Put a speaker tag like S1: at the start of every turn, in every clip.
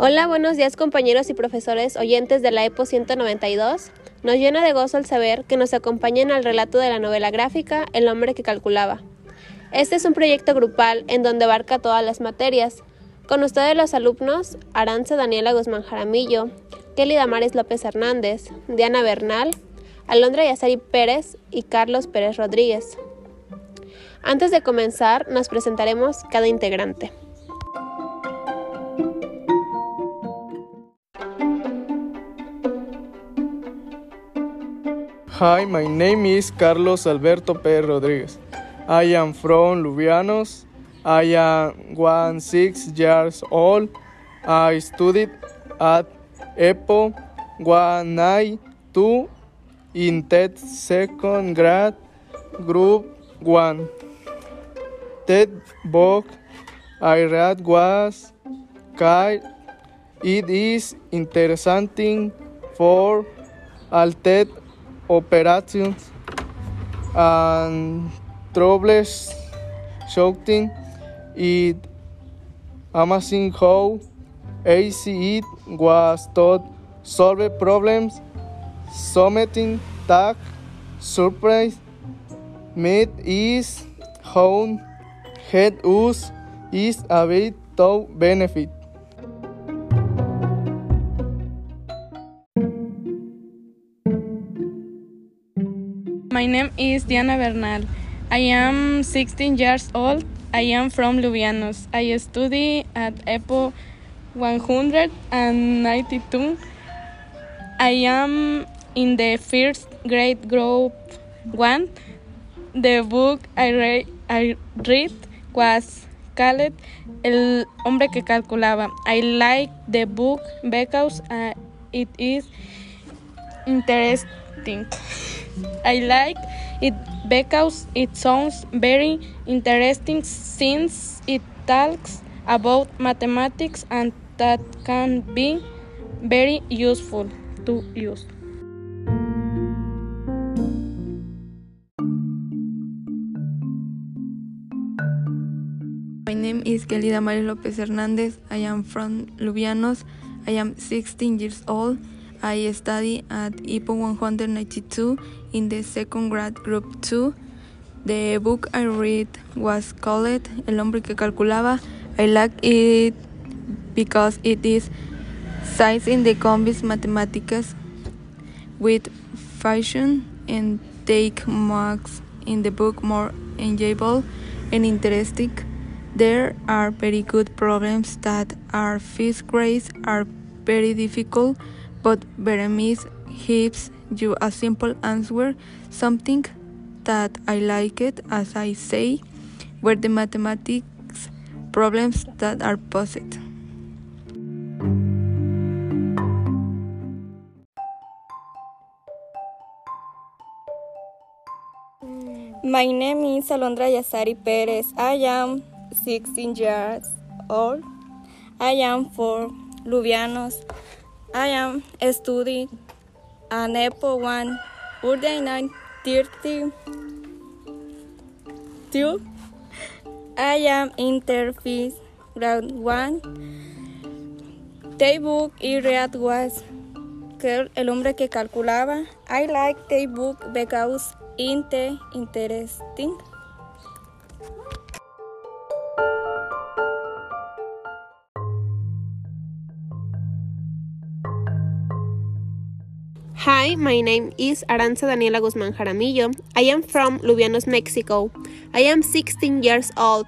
S1: Hola, buenos días compañeros y profesores oyentes de la EPO 192. Nos llena de gozo el saber que nos acompañan al relato de la novela gráfica El hombre que calculaba. Este es un proyecto grupal en donde abarca todas las materias. Con ustedes los alumnos Aranza Daniela Guzmán Jaramillo, Kelly Damares López Hernández, Diana Bernal, Alondra Yazari Pérez y Carlos Pérez Rodríguez. Antes de comenzar, nos presentaremos cada integrante.
S2: Hi, my name is Carlos Alberto Pérez Rodríguez. I am from Lubianos. I am one six years old. I studied at EPO one nine two in that second grade group one. That book I read was called It is interesting for all that operations and troubles shouting it amazing how it was to solve problems submitting tag surprise made is how head us is a bit to benefit
S3: My name is Diana Bernal. I am 16 years old. I am from Lubianos. I study at EPO 192. I am in the first grade group 1. The book I, re I read was called El hombre que calculaba. I like the book because uh, it is interesting. I like it because it sounds very interesting since it talks about mathematics and that can be very useful to use.
S4: My name is Kelly Damaris Lopez Hernandez. I am from Lubianos. I am 16 years old. I study at IPO 192 in the second grade group 2. The book I read was called El hombre que calculaba. I like it because it is science in the combis mathematics with fashion and take marks in the book more enjoyable and interesting. There are very good problems that are fifth grades are very difficult but Beremiz gives you a simple answer, something that I like it, as I say, where the mathematics problems that are posed.
S5: My name is Alondra Yazari Perez. I am 16 years old. I am for Lubianos. I am studying an EPO 1 Urday 932. I am interface grade 1. The book I read was El hombre que calculaba. I like the book because it interesting.
S1: Hi, my name is Aranza Daniela Guzmán Jaramillo. I am from Lubianos, Mexico. I am 16 years old.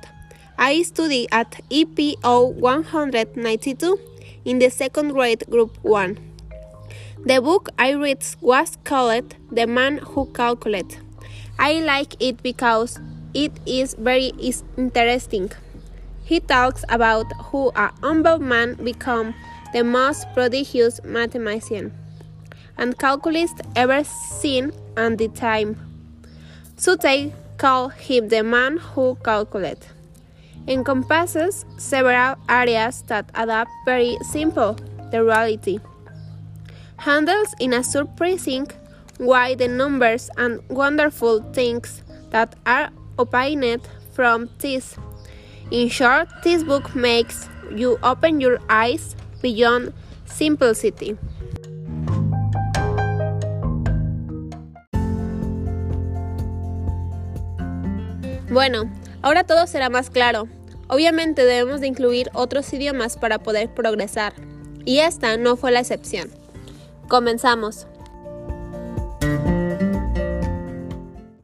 S1: I study at EPO 192 in the second grade group 1. The book I read was called The Man Who Calculated. I like it because it is very interesting. He talks about how a humble man become the most prodigious mathematician and calculist ever seen at the time. So they call him the man who calculated. Encompasses several areas that adapt very simple the reality. Handles in a surprising way the numbers and wonderful things that are obtained from this. In short, this book makes you open your eyes beyond simplicity. Bueno, ahora todo será más claro. Obviamente debemos de incluir otros idiomas para poder progresar, y esta no fue la excepción. Comenzamos.